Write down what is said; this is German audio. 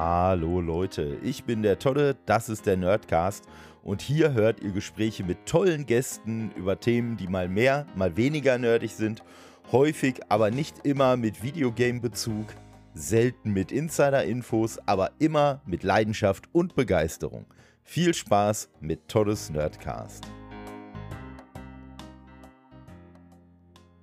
Hallo Leute, ich bin der Todde, das ist der Nerdcast und hier hört ihr Gespräche mit tollen Gästen über Themen, die mal mehr, mal weniger nerdig sind, häufig aber nicht immer mit Videogame-Bezug, selten mit Insider-Infos, aber immer mit Leidenschaft und Begeisterung. Viel Spaß mit Toddes Nerdcast.